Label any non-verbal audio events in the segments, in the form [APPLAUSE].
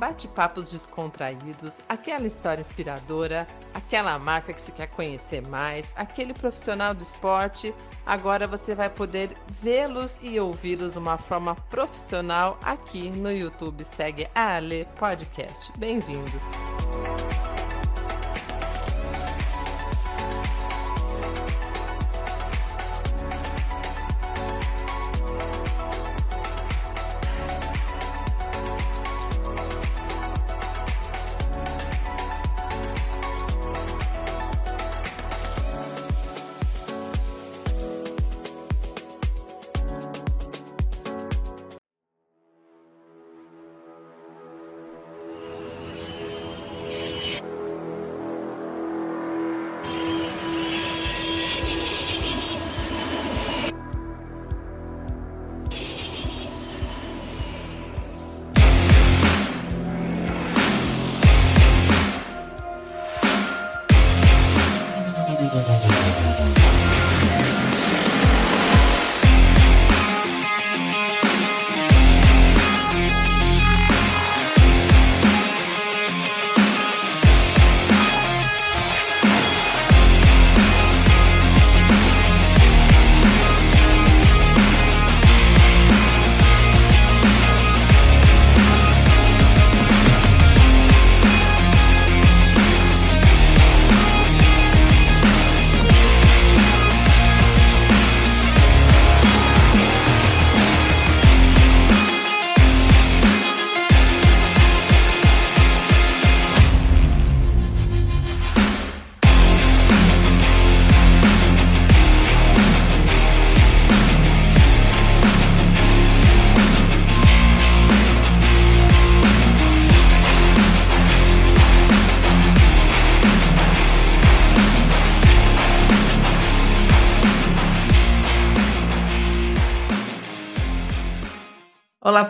bate-papos descontraídos, aquela história inspiradora, aquela marca que você quer conhecer mais, aquele profissional do esporte. Agora você vai poder vê-los e ouvi-los de uma forma profissional aqui no YouTube. Segue a Ale Podcast. Bem-vindos.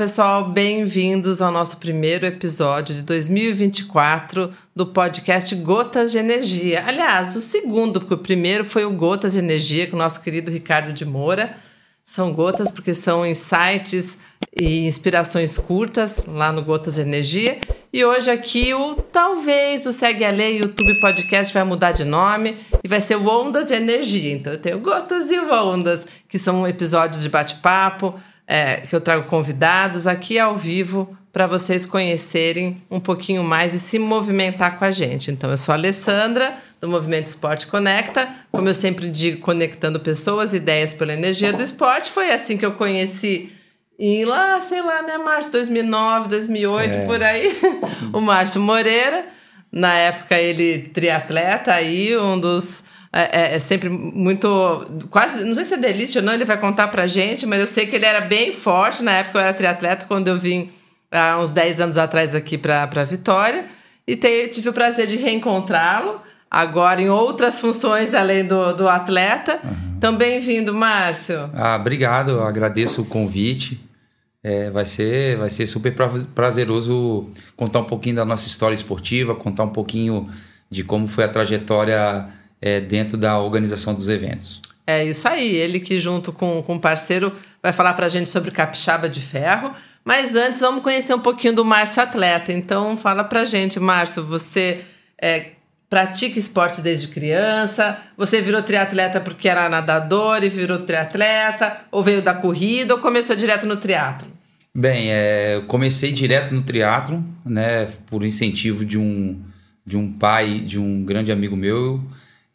Pessoal, bem-vindos ao nosso primeiro episódio de 2024 do podcast Gotas de Energia. Aliás, o segundo, porque o primeiro foi o Gotas de Energia com o nosso querido Ricardo de Moura. São gotas porque são insights e inspirações curtas lá no Gotas de Energia. E hoje aqui o talvez o Segue a Lei YouTube Podcast vai mudar de nome e vai ser o Ondas de Energia. Então eu tenho Gotas e Ondas, que são episódios de bate-papo é, que eu trago convidados aqui ao vivo para vocês conhecerem um pouquinho mais e se movimentar com a gente. Então, eu sou a Alessandra, do Movimento Esporte Conecta. Como eu sempre digo, conectando pessoas, ideias pela energia do esporte. Foi assim que eu conheci em lá, sei lá, né, março 2009, 2008, é. por aí, [LAUGHS] o Márcio Moreira. Na época, ele triatleta aí, um dos é, é, é, sempre muito. Quase. Não sei se é da elite ou não, ele vai contar pra gente, mas eu sei que ele era bem forte. Na época eu era triatleta, quando eu vim há uns 10 anos atrás aqui pra, pra Vitória. E te, tive o prazer de reencontrá-lo, agora em outras funções além do, do atleta. Uhum. Então, bem-vindo, Márcio. Ah, obrigado, eu agradeço o convite. É, vai, ser, vai ser super prazeroso contar um pouquinho da nossa história esportiva, contar um pouquinho de como foi a trajetória é, dentro da organização dos eventos. É isso aí, ele que junto com, com o parceiro vai falar para a gente sobre capixaba de ferro. Mas antes vamos conhecer um pouquinho do Márcio Atleta. Então fala para a gente, Márcio, você é, pratica esporte desde criança? Você virou triatleta porque era nadador e virou triatleta? Ou veio da corrida ou começou direto no triatlo? Bem, é, eu comecei direto no triatlo, né, por incentivo de um, de um pai, de um grande amigo meu,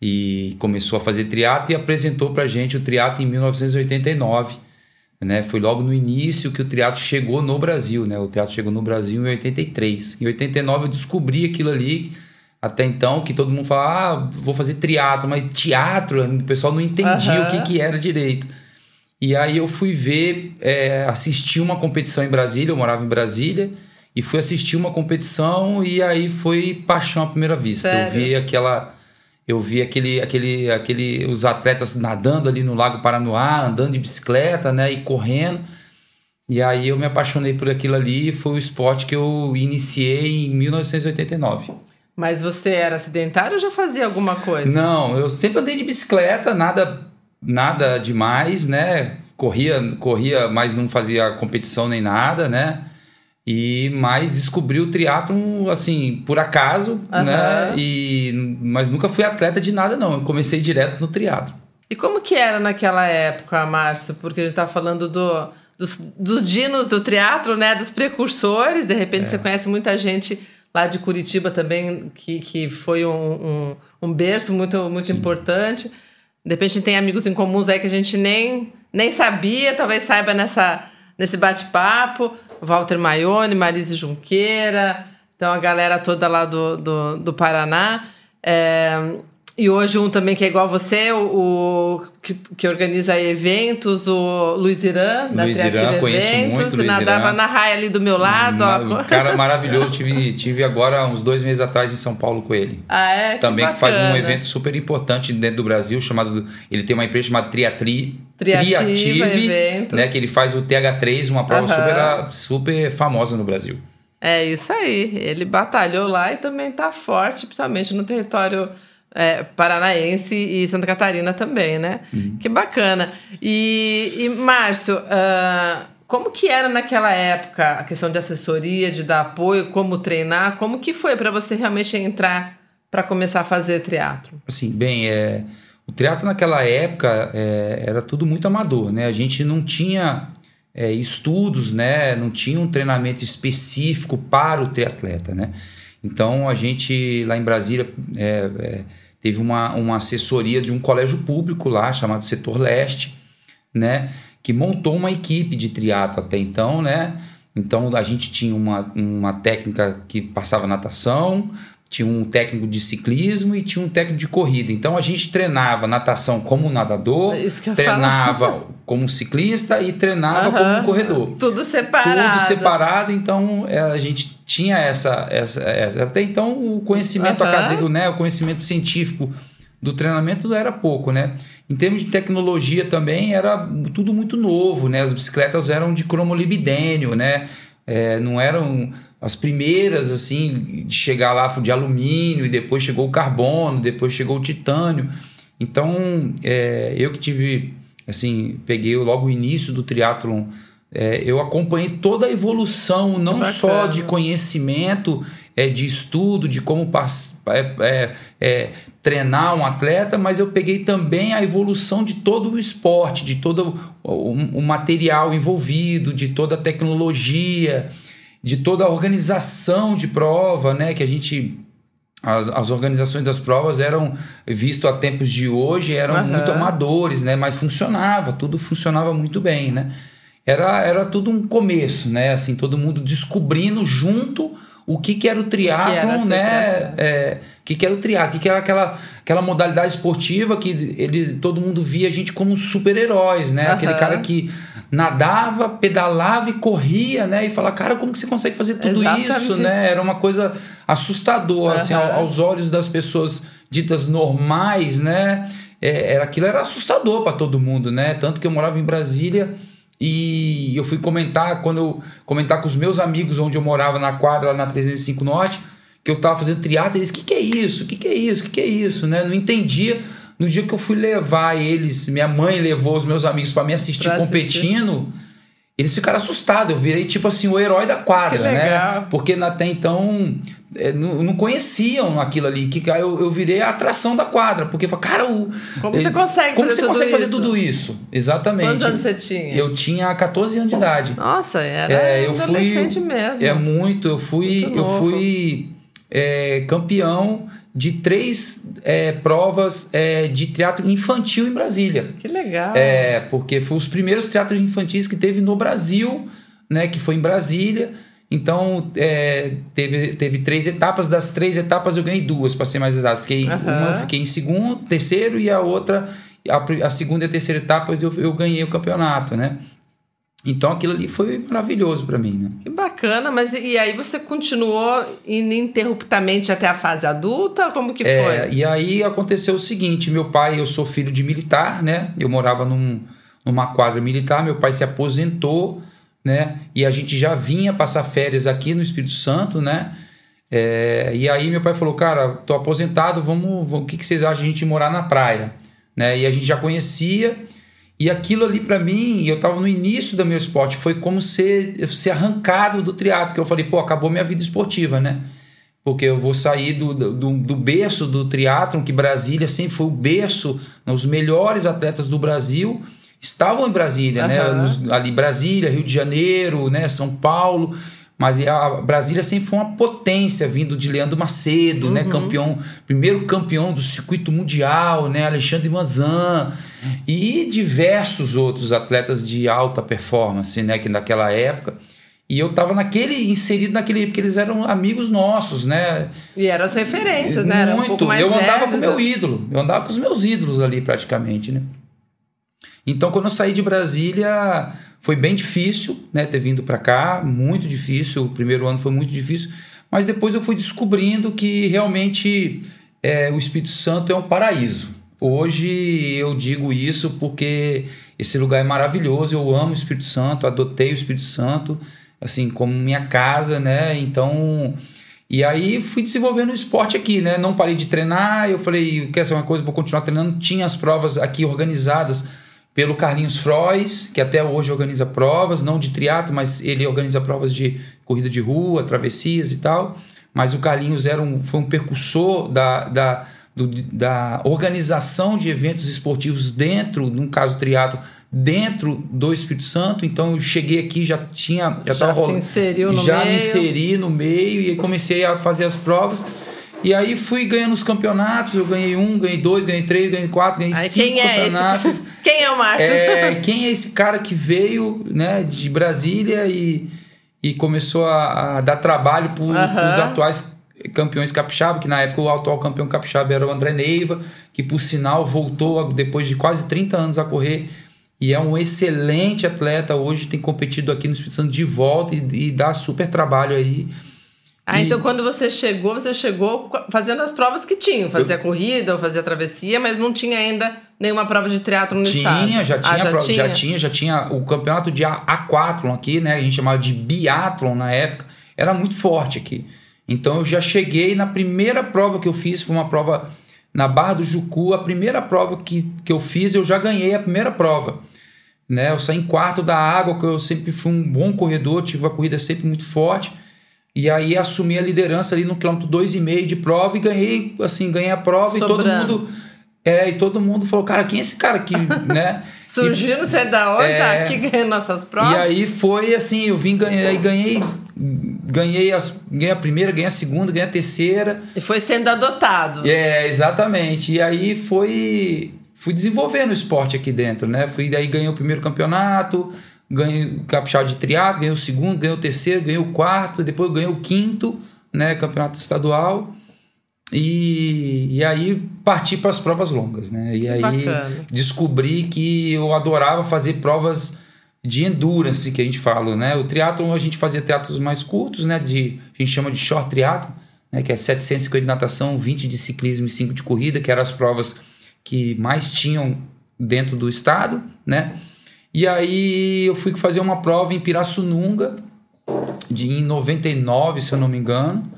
e começou a fazer triatlo e apresentou para gente o triatlo em 1989. Né? Foi logo no início que o triatlo chegou no Brasil, né? O triatlo chegou no Brasil em 83. Em 89 eu descobri aquilo ali, até então, que todo mundo falava, ah, vou fazer triatlo, mas teatro, o pessoal não entendia uhum. o que, que era direito. E aí eu fui ver, é, assistir uma competição em Brasília, eu morava em Brasília, e fui assistir uma competição e aí foi paixão à primeira vista. Sério? Eu vi aquela eu vi aquele, aquele, aquele, os atletas nadando ali no Lago Paranoá, andando de bicicleta, né, e correndo. E aí eu me apaixonei por aquilo ali, foi o esporte que eu iniciei em 1989. Mas você era sedentário ou já fazia alguma coisa? Não, eu sempre andei de bicicleta, nada nada demais, né? Corria, corria, mas não fazia competição nem nada, né? E mas descobri o triatlon assim, por acaso, Aham. né? E mas nunca fui atleta de nada não. Eu comecei direto no triatlo. E como que era naquela época, Márcio? Porque a gente tá falando do, dos, dos dinos do teatro, né? Dos precursores. De repente você conhece muita gente lá de Curitiba também, que, que foi um, um, um berço muito, muito importante. De repente tem amigos em comuns aí que a gente nem, nem sabia, talvez saiba nessa, nesse bate-papo. Walter Maione, Marise Junqueira, então a galera toda lá do, do, do Paraná. É, e hoje um também que é igual a você, o, o que, que organiza eventos, o Luiz Irã, da Luiz Irã, Triativa conheço Eventos, muito Luiz nadava Irã. na raia ali do meu lado. ó. Um [LAUGHS] cara maravilhoso. tive, tive agora uns dois meses atrás em São Paulo com ele. Ah, é? Também que faz um evento super importante dentro do Brasil, chamado. Ele tem uma empresa chamada Triatri. Triativa Triative, Eventos. né? Que ele faz o TH3, uma prova Aham. super, super famosa no Brasil. É isso aí. Ele batalhou lá e também tá forte, principalmente no território é, paranaense e Santa Catarina também, né? Uhum. Que bacana. E, e Márcio, ah, como que era naquela época a questão de assessoria, de dar apoio, como treinar? Como que foi para você realmente entrar para começar a fazer teatro? Assim, bem, é, o teatro naquela época é, era tudo muito amador, né? A gente não tinha é, estudos, né? Não tinha um treinamento específico para o triatleta, né? Então a gente lá em Brasília é, é, teve uma, uma assessoria de um colégio público lá chamado Setor Leste, né? Que montou uma equipe de triatlo até então, né? Então a gente tinha uma, uma técnica que passava natação, tinha um técnico de ciclismo e tinha um técnico de corrida. Então a gente treinava natação como nadador, É treinava [LAUGHS] como ciclista e treinava como Aham. um corredor. Tudo separado. Tudo separado, então é, a gente tinha essa, essa, essa- Até então o conhecimento Aham. acadêmico, né? O conhecimento científico do treinamento era pouco, né? Em termos de tecnologia também era tudo muito novo, né? As bicicletas eram de cromolibidênio, né? É, não eram as primeiras, assim, de chegar lá de alumínio, e depois chegou o carbono, depois chegou o titânio. Então, é, eu que tive, assim, peguei logo o início do triatlon, é, eu acompanhei toda a evolução, não bacana. só de conhecimento, é, de estudo, de como é, é, é, treinar um atleta, mas eu peguei também a evolução de todo o esporte, de todo o, o material envolvido, de toda a tecnologia, de toda a organização de prova, né? Que a gente as, as organizações das provas eram, visto a tempos de hoje, eram Aham. muito amadores, né? Mas funcionava, tudo funcionava muito bem, né? Era, era tudo um começo, né? Assim, todo mundo descobrindo junto o que, que era o triatlon, né? triatleta. É, o que, que era o triatlon, o que, que era aquela, aquela modalidade esportiva que ele, todo mundo via a gente como super-heróis, né? Aquele Aham. cara que nadava, pedalava e corria, né? E fala, cara, como que você consegue fazer tudo Exatamente. isso, né? Era uma coisa assustadora, assim, Aham. ao- aos olhos das pessoas ditas normais, né? É, era, aquilo era assustador para todo mundo, né? Tanto que eu morava em Brasília e eu fui comentar, quando eu comentar com os meus amigos onde eu morava na quadra, lá na 305 Norte, que eu tava fazendo triatlo, eles, o que, que é isso? O que, que é isso? O que, que é isso? Né? Não entendia. No dia que eu fui levar eles, minha mãe levou os meus amigos para me assistir Pra assistir. competindo, eles ficaram assustados. Eu virei tipo assim o herói da quadra, né? Porque até então é, não, não conheciam aquilo ali. Que eu, eu virei a atração da quadra. Porque fala, cara, o, Como você consegue como fazer você tudo consegue fazer isso? tudo isso? Exatamente. Quantos anos você tinha? Eu tinha 14 anos de idade. Nossa, era É, eu fui- adolescente mesmo. É muito. Eu fui, Muito eu fui é, campeão de três é, provas é, de teatro infantil em Brasília. Que legal. É, porque foi os primeiros teatros infantis que teve no Brasil, né? Que foi em Brasília. Então, é, teve, teve três etapas. Das três etapas, eu ganhei duas, para ser mais exato. Fiquei, Aham. Uma fiquei em segundo, terceiro, e a outra, a, a segunda e a terceira etapa, eu, eu ganhei o campeonato, né? Então, aquilo ali foi maravilhoso para mim, né? Que bacana, mas e aí você continuou ininterruptamente até a fase adulta? Como que É, foi? e aí aconteceu o seguinte: meu pai, eu sou filho de militar, né? Eu morava num, numa quadra militar, meu pai se aposentou, né? E a gente já vinha passar férias aqui no Espírito Santo, né? É, e aí meu pai falou, cara, tô aposentado, vamos, vamos- o que, que vocês acham de a gente morar na praia? Né? E a gente já conhecia, E aquilo ali para mim, eu estava no início do meu esporte, foi como ser, ser arrancado do triatlo, que eu falei, pô, acabou minha vida esportiva, né? Porque eu vou sair do, do, do berço do triatlon, que Brasília sempre foi o berço, os melhores atletas do Brasil estavam em Brasília, uhum. né? Nos, ali Brasília, Rio de Janeiro, né? São Paulo. Mas a Brasília sempre foi uma potência, vindo de Leandro Macedo, né? uhum. né? Campeão, primeiro campeão do circuito mundial, né? Alexandre Manzan e diversos outros atletas de alta performance, né? Que naquela época. E eu tava naquele, inserido naquele, porque eles eram amigos nossos, né? E eram as referências, né? Muito. Um eu andava velhos, com o meu ídolo. Eu andava com os meus ídolos ali, praticamente, né? Então, quando eu saí de Brasília, foi bem difícil, né, ter vindo para cá, muito difícil. O primeiro ano foi muito difícil, mas depois eu fui descobrindo que realmente é, o Espírito Santo é um paraíso. Hoje eu digo isso porque esse lugar é maravilhoso. Eu amo o Espírito Santo, adotei o Espírito Santo assim como minha casa, né? Então e aí fui desenvolvendo o esporte aqui, né? Não parei de treinar. Eu falei, quer ser uma coisa, vou continuar treinando. Tinha as provas aqui organizadas pelo Carlinhos Frois, que até hoje organiza provas, não de triatlo, mas ele organiza provas de corrida de rua, travessias e tal. Mas o Carlinhos era um, foi um percussor da, da, do, da organização de eventos esportivos dentro, no caso triatlo, dentro do Espírito Santo. Então eu cheguei aqui já tinha já, já tava, se inseriu no já meio. me inseri no meio e comecei a fazer as provas. E aí fui ganhando os campeonatos, eu ganhei um, ganhei dois, ganhei três, ganhei quatro, ganhei aí, cinco quem é campeonatos. Esse... [LAUGHS] Quem é o Márcio? É, quem é esse cara que veio né, de Brasília e, e começou a, a dar trabalho para os atuais campeões capixaba, que na época o atual campeão capixaba era o André Neiva, que por sinal voltou depois de quase 30 anos a correr e é um excelente atleta hoje, tem competido aqui no Espírito Santo de volta e, e dá super trabalho aí. Ah, e... então quando você chegou, você chegou fazendo as provas que tinham. Fazia eu... corrida ou fazia travessia, mas não tinha ainda nenhuma prova de triatlo no tinha, estado. Já tinha, ah, já, tinha? já tinha, já tinha. O campeonato de aquatlon aqui, né? A gente chamava de biatlon na época. Era muito forte aqui. Então eu já cheguei na primeira prova que eu fiz, foi uma prova na Barra do Jucu. A primeira prova que, que eu fiz, eu já ganhei a primeira prova. Né? Eu saí em quarto da água, que eu sempre fui um bom corredor, tive uma corrida sempre muito forte. E aí assumi a liderança ali no quilômetro dois e meio de prova e ganhei, assim, ganhei a prova Sobrando. e todo mundo é, e todo mundo falou, cara, quem é esse cara aqui, [LAUGHS] né? Surgiu, não sei da onde, tá é, tá aqui ganhando nossas provas. E aí foi assim, eu vim, ganhei, ganhei, ganhei a, ganhei a primeira, ganhei a segunda, ganhei a terceira. E foi sendo adotado. É, exatamente. E aí foi, fui desenvolvendo o esporte aqui dentro, né? Fui, daí ganhei o primeiro campeonato, ganhei o capixaba de triatlo, ganhei o segundo, ganhei o terceiro, ganhei o quarto, depois ganhei o quinto, né, campeonato estadual. E, e aí parti para as provas longas, né? E que aí bacana. descobri que eu adorava fazer provas de endurance, que a gente fala, né? O triatlo a gente fazia triatlos mais curtos, né? De, a gente chama de short triatlo, né? Que é 750 de natação, 20 de ciclismo e 5 de corrida, que eram as provas que mais tinham dentro do estado, né? E aí eu fui fazer uma prova em Pirassununga, de, em 99, se eu não me engano.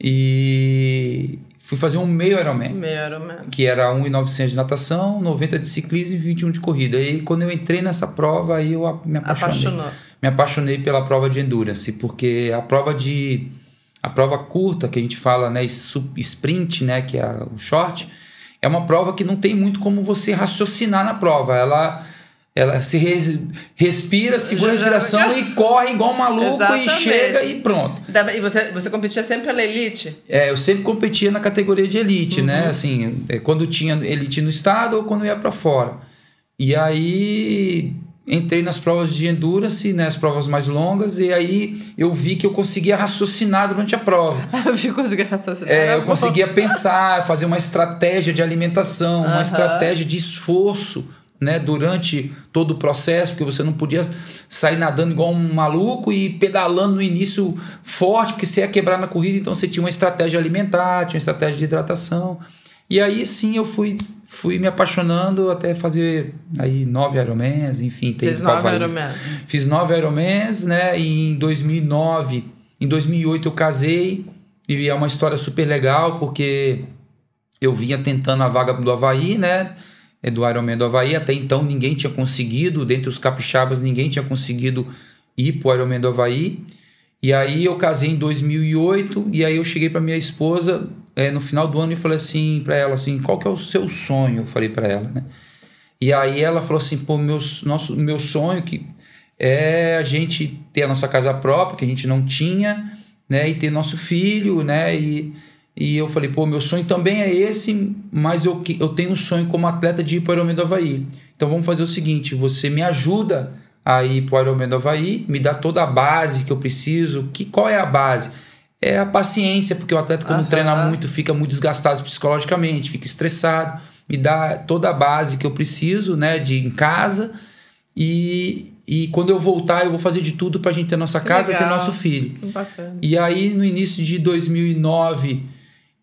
E fui fazer um meio Ironman. Meio Ironman. Que era 1,900 de natação, 90 de ciclismo e 21 de corrida. E quando eu entrei nessa prova, aí eu me apaixonei. Apaixonou. Me apaixonei pela prova de endurance, porque a prova de a prova curta que a gente fala, né, sprint, né, que é o short, é uma prova que não tem muito como você raciocinar na prova. Ela ela se re, respira, segura a respiração e corre igual um maluco Exatamente. e chega e pronto. E você, você competia sempre pela elite? É, eu sempre competia na categoria de elite, né? uhum. né? Assim, é, quando tinha elite no estado ou quando ia para fora. E aí entrei nas provas de endurance, né, as provas mais longas, e aí eu vi que eu conseguia raciocinar durante a prova. [LAUGHS] eu vi conseguia raciocinar. É, eu conseguia pensar, fazer uma estratégia de alimentação, uma estratégia de esforço né, durante todo o processo, porque você não podia sair nadando igual um maluco e pedalando no início forte, porque você ia quebrar na corrida, então você tinha uma estratégia alimentar, tinha uma estratégia de hidratação. E aí sim eu fui, fui me apaixonando até fazer aí nove Ironmans, enfim. Fiz nove Ironmans. Fiz nove Ironmans, né, e em 2009, em 2008 eu casei, e é uma história super legal, porque eu vinha tentando a vaga do Havaí, né, é, do Ironman do Havaí. Até então ninguém tinha conseguido, dentre os capixabas, ninguém tinha conseguido ir pro Ironman do Havaí. E aí eu casei em 2008 e aí eu cheguei para minha esposa é, no final do ano e falei assim para ela assim, qual que é o seu sonho? Eu falei para ela, né? E aí ela falou assim, pô, meu, nosso, meu sonho que é a gente ter a nossa casa própria, que a gente não tinha, né? E ter nosso filho, né? E, e eu falei, pô, meu sonho também é esse, mas eu, eu tenho um sonho como atleta de ir para o Ironman do Havaí. Então vamos fazer o seguinte, você me ajuda a ir para o Ironman do Havaí, me dá toda a base que eu preciso. Que, qual é a base? É a paciência, porque o atleta quando treina muito fica muito desgastado psicologicamente, fica estressado. Me dá toda a base que eu preciso, né, de em casa. E, e quando eu voltar, eu vou fazer de tudo para a gente ter nossa casa, legal. ter nosso filho. Bacana. E aí, no início de 2009,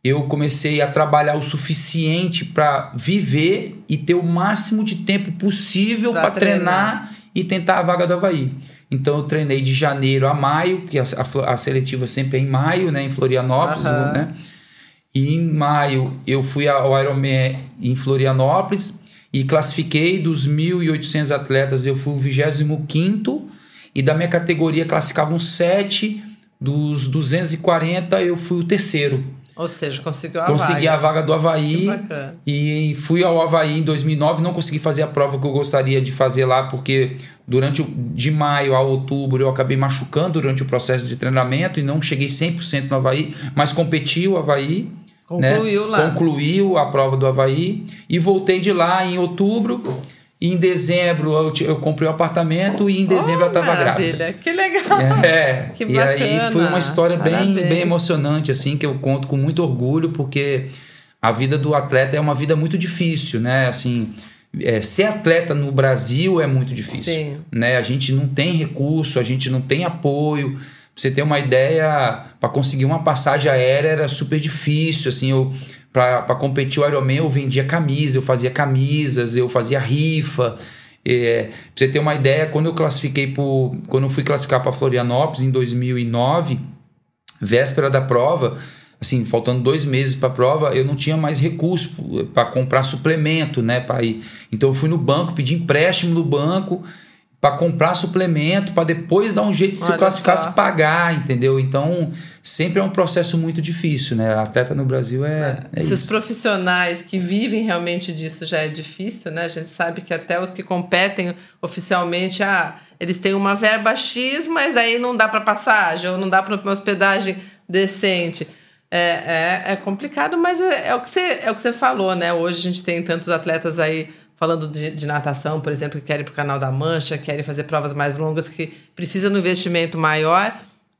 eu comecei a trabalhar o suficiente para viver e ter o máximo de tempo possível para treinar. treinar e tentar a vaga do Havaí. Então eu treinei de janeiro a maio, porque a, a, a seletiva sempre é em maio, né, em Florianópolis, uhum. né? E em maio eu fui ao Ironman em Florianópolis e classifiquei dos 1.800 atletas, eu fui o 25 e da minha categoria classificavam 7, dos 240 eu fui o terceiro. Ou seja, conseguiu a consegui vaga. a vaga do Havaí e fui ao Havaí em 2009. Não consegui fazer a prova que eu gostaria de fazer lá, porque durante o, de maio a outubro eu acabei machucando durante o processo de treinamento e não cheguei 100% no Havaí, mas competi o Havaí. Concluiu né? lá. Concluiu a prova do Havaí e voltei de lá em outubro em dezembro eu, eu comprei o um apartamento e em dezembro oh, eu estava grávida. Que legal! É, que e aí foi uma história bem, bem emocionante, assim, que eu conto com muito orgulho, porque a vida do atleta é uma vida muito difícil, né? Assim, é, ser atleta no Brasil é muito difícil. Sim. Né? A gente não tem recurso, a gente não tem apoio. Pra você ter uma ideia, para conseguir uma passagem aérea era super difícil. Assim, eu para competir o Ironman eu vendia camisa, eu fazia camisas, eu fazia rifa. É, pra você ter uma ideia, quando eu classifiquei por, quando eu fui classificar para Florianópolis em 2009, véspera da prova, assim, faltando dois meses para a prova, eu não tinha mais recurso para comprar suplemento, né, para ir. Então eu fui no banco, pedi empréstimo no banco para comprar suplemento, para depois dar um jeito de se eu classificasse pagar, entendeu? Então, sempre é um processo muito difícil, né? A atleta no Brasil é, é. é se isso. os profissionais que vivem realmente disso já é difícil, né? A gente sabe que até os que competem oficialmente, ah, eles têm uma verba X, mas aí não dá para passagem, ou não dá para uma hospedagem decente. É, é, é complicado, mas é, é, o que você, é o que você falou, né? Hoje a gente tem tantos atletas aí falando de, de, natação, por exemplo, que querem ir para o Canal da Mancha, querem fazer provas mais longas, que precisa de um investimento maior,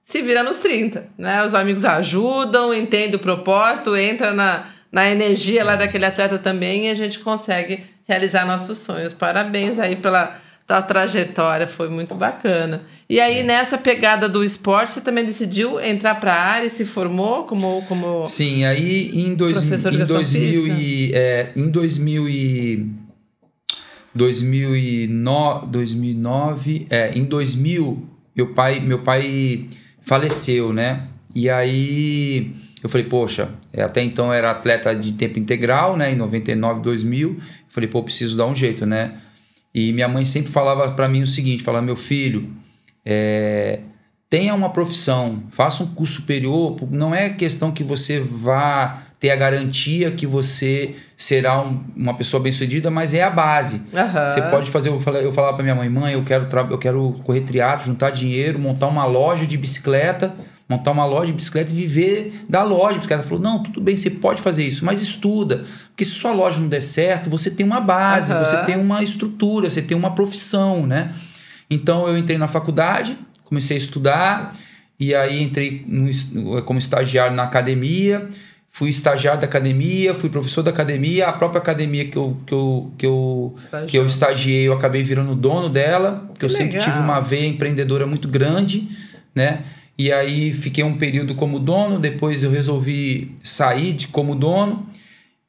se vira nos 30. Né? Os amigos ajudam, entendem o propósito, entra na, na energia lá daquele atleta também e a gente consegue realizar nossos sonhos. Parabéns aí pela tua trajetória, foi muito bacana. E aí, nessa pegada do esporte, você também decidiu entrar para a área e se formou como, como Sim, aí em, dois, professor em, 2000 e, é, em 2000 e 2009, 2009 é, em 2000, meu pai, meu pai faleceu, né? E aí eu falei, poxa, é, até então era atleta de tempo integral, né? Em 99, 2000. falei, pô, preciso dar um jeito, né? E minha mãe sempre falava para mim o seguinte: falava, meu filho, é, tenha uma profissão, faça um curso superior, não é questão que você vá ter a garantia que você será um, uma pessoa bem-sucedida, mas é a base. Uhum. Você pode fazer, eu falava, eu falava para minha mãe, mãe, eu quero, eu quero correr triatlo, juntar dinheiro, montar uma loja de bicicleta, montar uma loja de bicicleta e viver da loja de bicicleta. Ela falou, não, tudo bem, você pode fazer isso, mas estuda, porque se sua loja não der certo, você tem uma base, uhum. você tem uma estrutura, você tem uma profissão, né? Então eu entrei na faculdade, comecei a estudar e aí entrei no, como estagiário na academia, fui estagiário da academia, fui professor da academia, a própria academia que eu, que eu, que eu, que eu estagiei, eu acabei virando dono dela, porque eu sempre tive uma veia empreendedora muito grande, né? E aí fiquei um período como dono, depois eu resolvi sair de como dono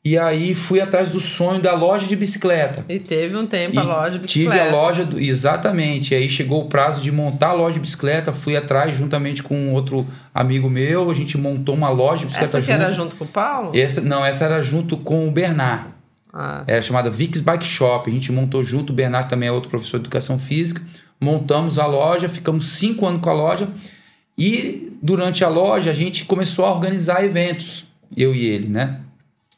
e aí fui atrás do sonho da loja de bicicleta. E teve um tempo e a loja de bicicleta. Tive a loja, do, exatamente. Aí chegou o prazo de montar a loja de bicicleta. Fui atrás juntamente com outro amigo meu. A gente montou uma loja de bicicleta essa junto. Essa era junto com o Paulo? Essa, não, essa era junto com o Bernard. Ah. Era chamada Vix Bike Shop. A gente montou junto, o Bernardo também é outro professor de educação física. Montamos a loja, ficamos cinco anos com a loja. E durante a loja a gente começou a organizar eventos, eu e ele, né?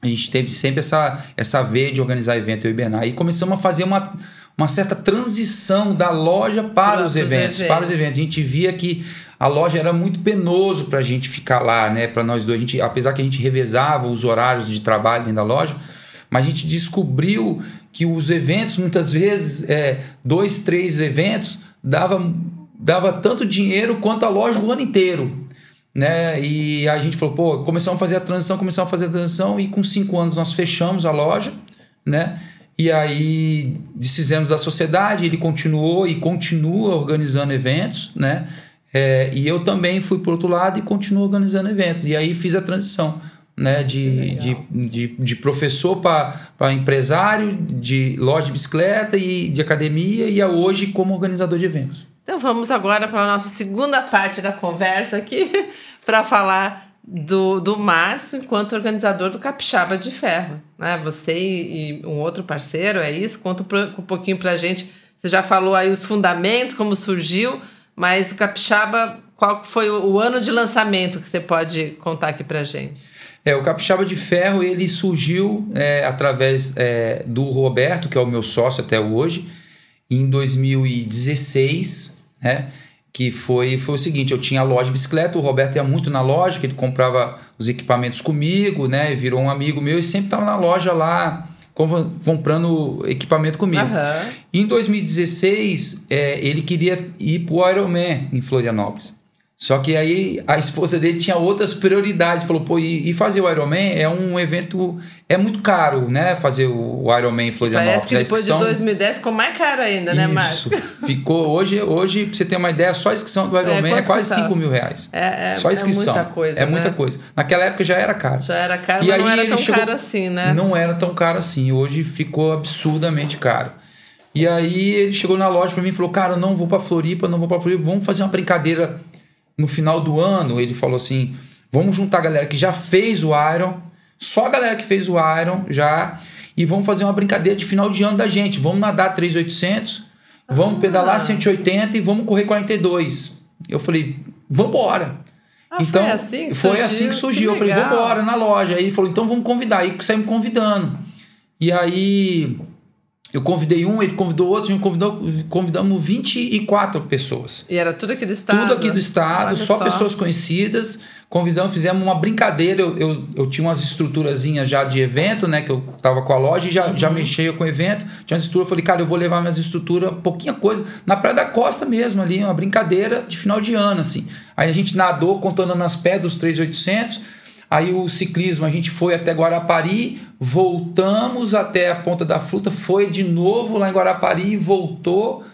A gente teve sempre essa, essa veia de organizar evento, eu e Bernardo. E começamos a fazer uma, uma certa transição da loja para, os eventos, eventos, Para os eventos. A gente via que a loja era muito penoso para a gente ficar lá, né? Para nós dois. A gente, apesar que a gente revezava os horários de trabalho dentro da loja, mas a gente descobriu que os eventos, muitas vezes, é, dois, três eventos, dava, dava tanto dinheiro quanto a loja o ano inteiro. Né? E a gente falou, pô, começamos a fazer a transição, começamos a fazer a transição, e com cinco anos nós fechamos a loja, né? E aí desfizemos da sociedade, ele continuou e continua organizando eventos, né? É, e eu também fui para outro lado e continuo organizando eventos. E aí fiz a transição né, de, de, de, de, professor para empresário, de loja de bicicleta e de academia, e a hoje como organizador de eventos. Então vamos agora para a nossa segunda parte da conversa aqui, [LAUGHS] para falar do, do Márcio enquanto organizador do Capixaba de Ferro. Né? Você e, e um outro parceiro, é isso? Conta um pouquinho para a gente. Você já falou aí os fundamentos, como surgiu, mas o Capixaba, qual foi o, o ano de lançamento que você pode contar aqui para gente? É, o Capixaba de Ferro ele surgiu é, através é, do Roberto, que é o meu sócio até hoje, em 2016, né? Que foi, foi o seguinte: eu tinha a loja de bicicleta, o Roberto ia muito na loja, que ele comprava os equipamentos comigo, né? Virou um amigo meu e sempre estava na loja lá comprando equipamento comigo. Uhum. Em 2016, é, ele queria ir para o Ironman em Florianópolis. Só que aí a esposa dele tinha outras prioridades. Falou, pô, e, fazer o Ironman é um evento. É muito caro, né? Fazer o Ironman em Florianópolis. Parece que depois de 2010 ficou mais caro ainda, né, Márcio? Ficou. Hoje, hoje, pra você ter uma ideia, só a inscrição do é, Ironman é, é quase 5 mil reais. É, é, só a inscrição. É muita coisa. É né? muita coisa. Naquela época já era caro. Já era caro, e mas não era tão chegou, caro assim, né? Não era tão caro assim. Hoje ficou absurdamente caro. E aí ele chegou na loja para mim e falou: Cara, não vou para Floripa, não vou para Floripa, vamos fazer uma brincadeira no final do ano, ele falou assim: vamos juntar a galera que já fez o Iron, só a galera que fez o Iron já, e vamos fazer uma brincadeira de final de ano da gente. Vamos nadar 3,800, vamos ah. pedalar 180 e vamos correr 42. Eu falei: vambora. Ah, então, foi assim que surgiu? Assim que surgiu. Que eu falei: vambora na loja. Aí ele falou: então vamos convidar. Aí saímos convidando. E aí eu convidei um, ele convidou outro, a gente convidou, convidamos 24 pessoas. E era tudo aqui do estado? Tudo aqui do estado, só, só, pessoas conhecidas. Convidamos, fizemos uma brincadeira. Eu, eu, eu tinha umas estruturazinhas já de evento, né? Que eu tava com a loja e já, uhum. já mexia com o evento. Tinha uma estrutura, eu falei, cara, eu vou levar minhas estruturas, pouquinha coisa, na Praia da Costa mesmo ali, uma brincadeira de final de ano, assim. Aí a gente nadou, contando nas pedras, os 3,800 Aí o ciclismo, a gente foi até Guarapari, voltamos até a Ponta da Fruta, foi de novo lá em Guarapari, voltou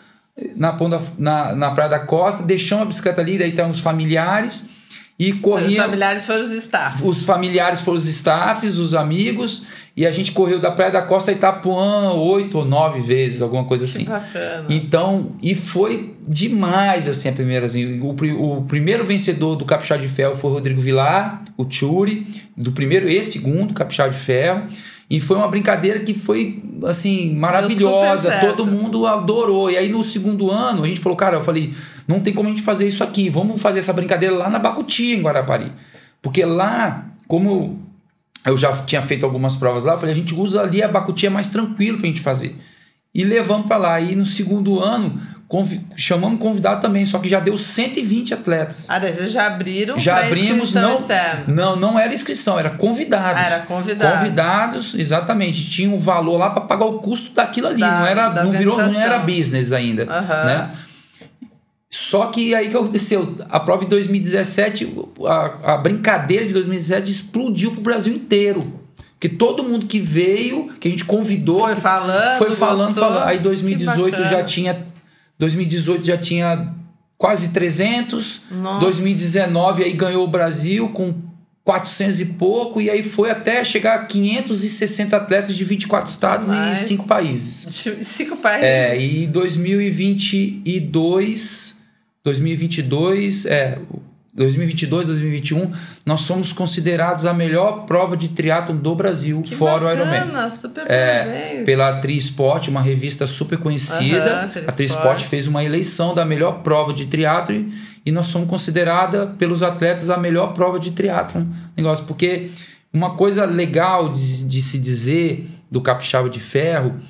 na, ponta, na, na Praia da Costa, deixamos a bicicleta ali, daí estão os familiares e corria. Os familiares foram os staffs. Os familiares foram os staffs, os amigos. E a gente correu da Praia da Costa a Itapuã oito ou nove vezes, alguma coisa assim. Que bacana. Então, e foi demais assim a primeira. Assim, o, o primeiro vencedor do Capixaba de Ferro foi o Rodrigo Vilar, o Churi, do primeiro e segundo Capixaba de Ferro. E foi uma brincadeira que foi, assim, maravilhosa. Todo mundo adorou. E aí, no segundo ano, a gente falou, cara, eu falei, não tem como a gente fazer isso aqui. Vamos fazer essa brincadeira lá na Bacuti, em Guarapari. Porque lá, como eu já tinha feito algumas provas lá, eu falei, a gente usa ali a Bacuti, é mais tranquilo pra gente fazer. E levamos para lá. E no segundo ano, Convi chamamos convidado também, só que já deu 120 atletas. Ah, daí vocês já abriram Já abrimos, não, externa. não, não era inscrição, era convidados. Ah, era convidado. Convidados, exatamente. Tinha um valor lá para pagar o custo daquilo ali, da, não era não virou, não era business ainda, uhum. né? Só que aí que aconteceu? A prova em 2017, a, a brincadeira de 2017 explodiu pro Brasil inteiro. Porque todo mundo que veio, que a gente convidou. Foi falando. Foi falando, falando. Aí 2018 já tinha 2018 já tinha quase 300. Nossa. 2019 aí ganhou o Brasil com 400 e pouco. E aí foi até chegar a 560 atletas de 24 estados Mas... e 5 países. Cinco países. É, e 2022... 2022, é... 2022, 2021, nós somos considerados a melhor prova de triatlon do Brasil, Que fora bacana, o Ironman. super É, parabéns. pela Trisport, uma revista super conhecida. Aham, a Trisport. Fez uma eleição da melhor prova de triatlo e nós somos considerada pelos atletas a melhor prova de triatlo. Negócio, porque uma coisa legal de, de se dizer do Capixaba de Ferro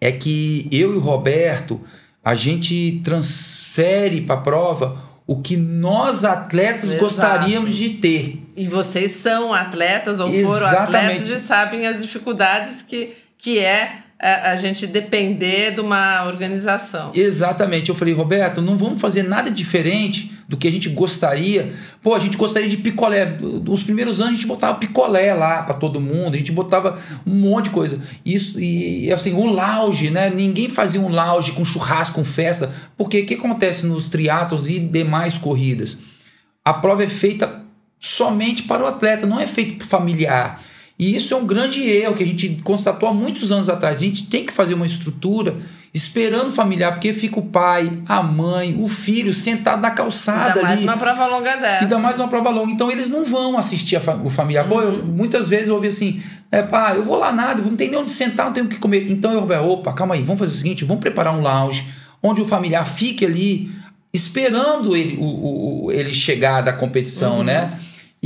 é que eu e o Roberto a gente transfere para a prova o que nós atletas Exato. gostaríamos de ter. E vocês são atletas ou foram Exatamente. atletas e sabem as dificuldades que, que é a gente depender de uma organização. Exatamente. Eu falei, Roberto, não vamos fazer nada diferente do que a gente gostaria. Pô, a gente gostaria de picolé. Nos primeiros anos a gente botava picolé lá para todo mundo, a gente botava um monte de coisa. Isso e assim, o lounge, né? Ninguém fazia um lounge com churrasco, com festa, porque o que acontece nos triatlos e demais corridas? A prova é feita somente para o atleta, não é feito para o familiar. E isso é um grande erro que a gente constatou há muitos anos atrás. A gente tem que fazer uma estrutura esperando o familiar, porque fica o pai, a mãe, o filho sentado na calçada Ainda mais ali. uma prova longa dessa. Ainda mais uma prova longa. Então eles não vão assistir fa- o familiar. Pô, eu- muitas vezes eu ouvi assim: é, pá, eu vou lá nada, não tem nem onde sentar, não tenho o que comer. Então eu, opa, calma aí, vamos fazer o seguinte: vamos preparar um lounge onde o familiar fique ali esperando ele, o, o- ele chegar da competição, né?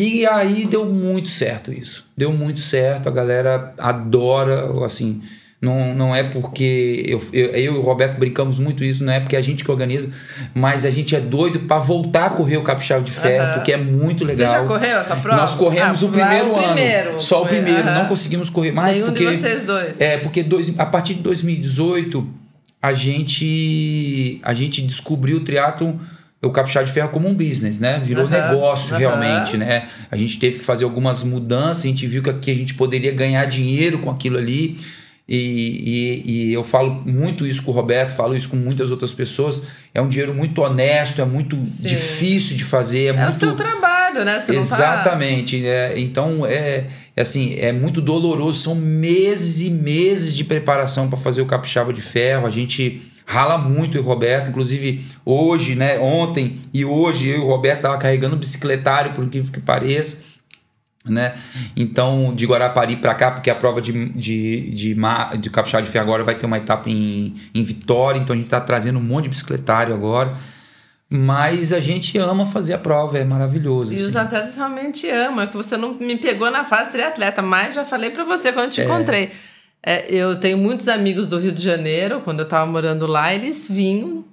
E aí deu muito certo isso. Deu muito certo, a galera adora, assim. Não, não é porque eu, eu, eu e o Roberto brincamos muito isso, não é porque a gente que organiza, mas a gente é doido para voltar a correr o Capixaba de Ferro, Aham. porque é muito legal. Você já correu essa prova? Nós corremos Ah, o primeiro o ano. primeiro, só o foi, primeiro, aham. não conseguimos correr mais Nenhum porque de vocês dois. é, porque dois, a partir de 2018 a gente a gente descobriu o triatlo o capixaba de ferro como um business, né? Virou Aham, negócio aham. realmente, né? A gente teve que fazer algumas mudanças, a gente viu que aqui a gente poderia ganhar dinheiro com aquilo ali. E, e, e eu falo muito isso com o Roberto, falo isso com muitas outras pessoas. É um dinheiro muito honesto, é muito Sim. difícil de fazer, é, É o muito seu trabalho, né? Você Exatamente. é, então é, é assim, é muito doloroso. São meses e meses de preparação para fazer o capixaba de ferro. A gente rala muito eu e o Roberto. Inclusive hoje, né? Ontem e hoje eu e o Roberto tava carregando um bicicletário, por incrível que pareça. Né? Então, de Guarapari para cá, porque a prova de, de, de, de capixaba de ferro agora vai ter uma etapa em, em Vitória, então a gente está trazendo um monte de bicicletário agora. Mas a gente ama fazer a prova, é maravilhoso. E assim. os atletas realmente amam. É que você não me pegou na fase triatleta, mas já falei pra você quando te encontrei. É, eu tenho muitos amigos do Rio de Janeiro, quando eu tava morando lá, eles vinham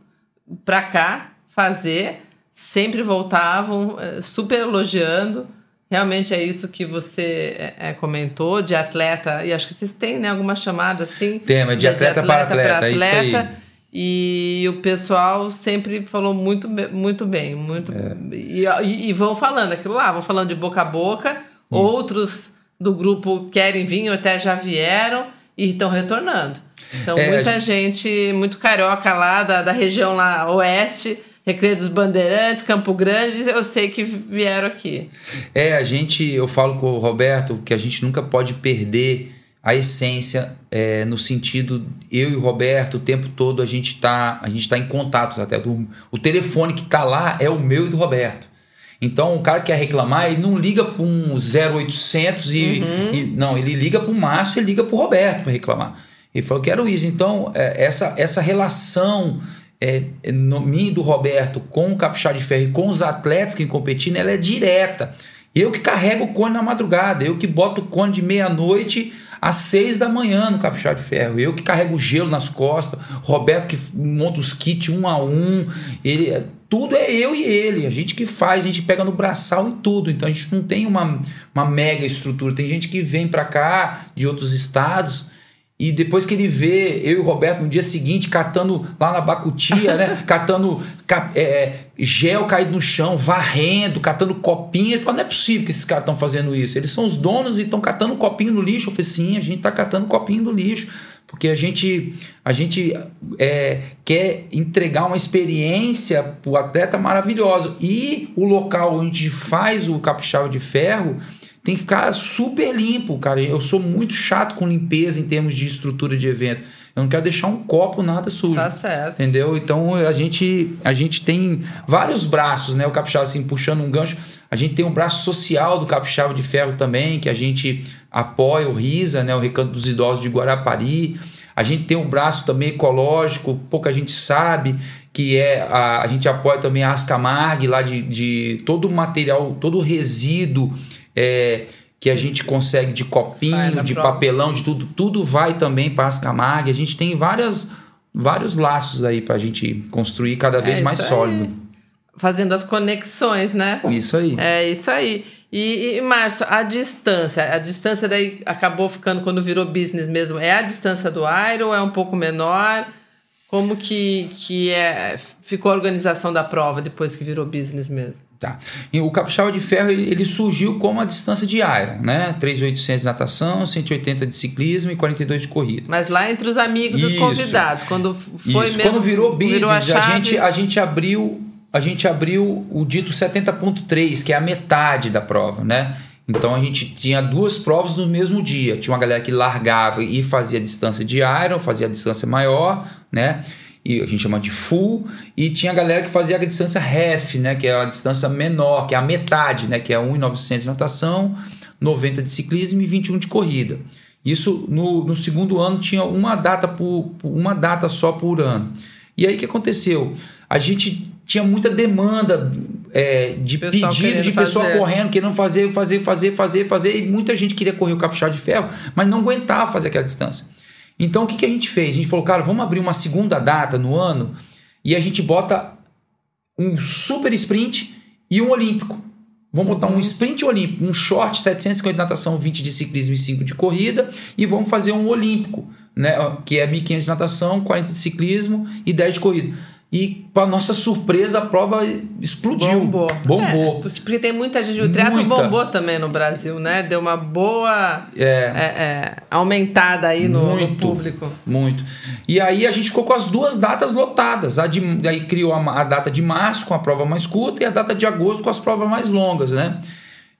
pra cá fazer, sempre voltavam, é, super elogiando. Realmente é isso que você é, é, comentou, de atleta, e acho que vocês têm né, alguma chamada assim? Tema, de atleta para atleta, é isso aí. E o pessoal sempre falou muito, muito bem, muito É. e, e- e vão falando aquilo lá, vão falando de boca a boca. Outros do grupo querem vir ou até já vieram e estão retornando. Então, É, muita gente, muito carioca lá da, da região lá oeste, Recreio dos Bandeirantes, Campo Grande, eu sei que vieram aqui. É, a gente, eu falo com o Roberto que a gente nunca pode perder a essência é, no sentido eu e o Roberto o tempo todo a gente tá a gente tá em contato até do, o telefone que tá lá é o meu e do Roberto então o cara que quer reclamar ele não liga para um 0800 e, e- não ele liga para o Márcio ele liga para o Roberto para reclamar. Ele falou quero isso. Então é, essa essa relação é, no, minha e do Roberto com o Capixaba de Ferro e com os atletas que competindo ela é direta. Eu que carrego o cone na madrugada, eu que boto o cone de meia-noite às seis da manhã no Capixaba de Ferro, eu que carrego o gelo nas costas, Roberto que monta os kits um a um, ele, tudo é eu e ele, a gente que faz, a gente pega no braçal e tudo, então a gente não tem uma, uma mega estrutura, tem gente que vem pra cá de outros estados e depois que ele vê eu e o Roberto no dia seguinte catando lá na Bacutia, né? [LAUGHS] catando ca- é, gel caído no chão, varrendo, catando copinho. Ele fala: não é possível que esses caras estão fazendo isso. Eles são os donos e estão catando copinho no lixo. Eu falei: sim, a gente está catando copinho no lixo. Porque a gente, a gente é, quer entregar uma experiência para o atleta maravilhosa. E o local onde faz o capixaba de ferro tem que ficar super limpo, cara. Eu sou muito chato com limpeza em termos de estrutura de evento. Eu não quero deixar um copo nada sujo. Tá certo. Entendeu? Então a gente, a gente tem vários braços, né? O Capixaba, assim, puxando um gancho. A gente tem um braço social do Capixaba de Ferro também, que a gente apoia o RISA, né? O Recanto dos Idosos de Guarapari. A gente tem um braço também ecológico, pouca gente sabe, que é a, a gente apoia também a Ascamarg, lá de, de todo o material, todo o resíduo é, que a gente consegue de copinho, de prova. papelão, de tudo, tudo vai também para a Ascamarg. A gente tem várias, vários laços aí para a gente construir cada vez é mais sólido. Fazendo as conexões, né? Isso aí. É isso aí. E, e Márcio, a distância, a distância daí acabou ficando quando virou business mesmo, é a distância do Iron, é um pouco menor? Como que, que é, ficou a organização da prova depois que virou business mesmo? Tá. E o capixaba de ferro ele surgiu como a distância de Iron, né? 3.800 de natação, 180 de ciclismo e 42 de corrida. Mas lá entre os amigos e os convidados, quando foi Isso. mesmo Quando virou business, virou a, a, gente, a gente abriu a gente abriu o dito 70.3, que é a metade da prova, né? Então a gente tinha duas provas no mesmo dia. Tinha uma galera que largava e fazia a distância de Iron, fazia a distância maior, né? E a gente chama de full, e tinha a galera que fazia a distância half, né, que é a distância menor, que é a metade, né, que é 1.900 de natação, 90 de ciclismo e 21 de corrida. Isso no, no segundo ano tinha uma data por uma data só por ano. E aí o que aconteceu? A gente tinha muita demanda é, de Pessoal pedido de pessoa fazer. correndo, querendo fazer, fazer, fazer, fazer, fazer, e muita gente queria correr o capixaba de ferro, mas não aguentava fazer aquela distância. Então o que, que a gente fez? A gente falou, cara, vamos abrir uma segunda data no ano e a gente bota um super sprint e um olímpico. Vamos botar um sprint olímpico, um short 750 de natação, 20 de ciclismo e 5 de corrida, e vamos fazer um olímpico, né, que é 1.500 de natação, 40 de ciclismo e 10 de corrida. E, para nossa surpresa, a prova explodiu. Bombou. Bombou. É, porque tem muita gente. O teatro muita. bombou também no Brasil, né? Deu uma boa é. É, é aumentada aí no, muito, no, público. Muito. E aí a gente ficou com as duas datas lotadas. De, aí criou a, a data de março com a prova mais curta e a data de agosto com as provas mais longas, né?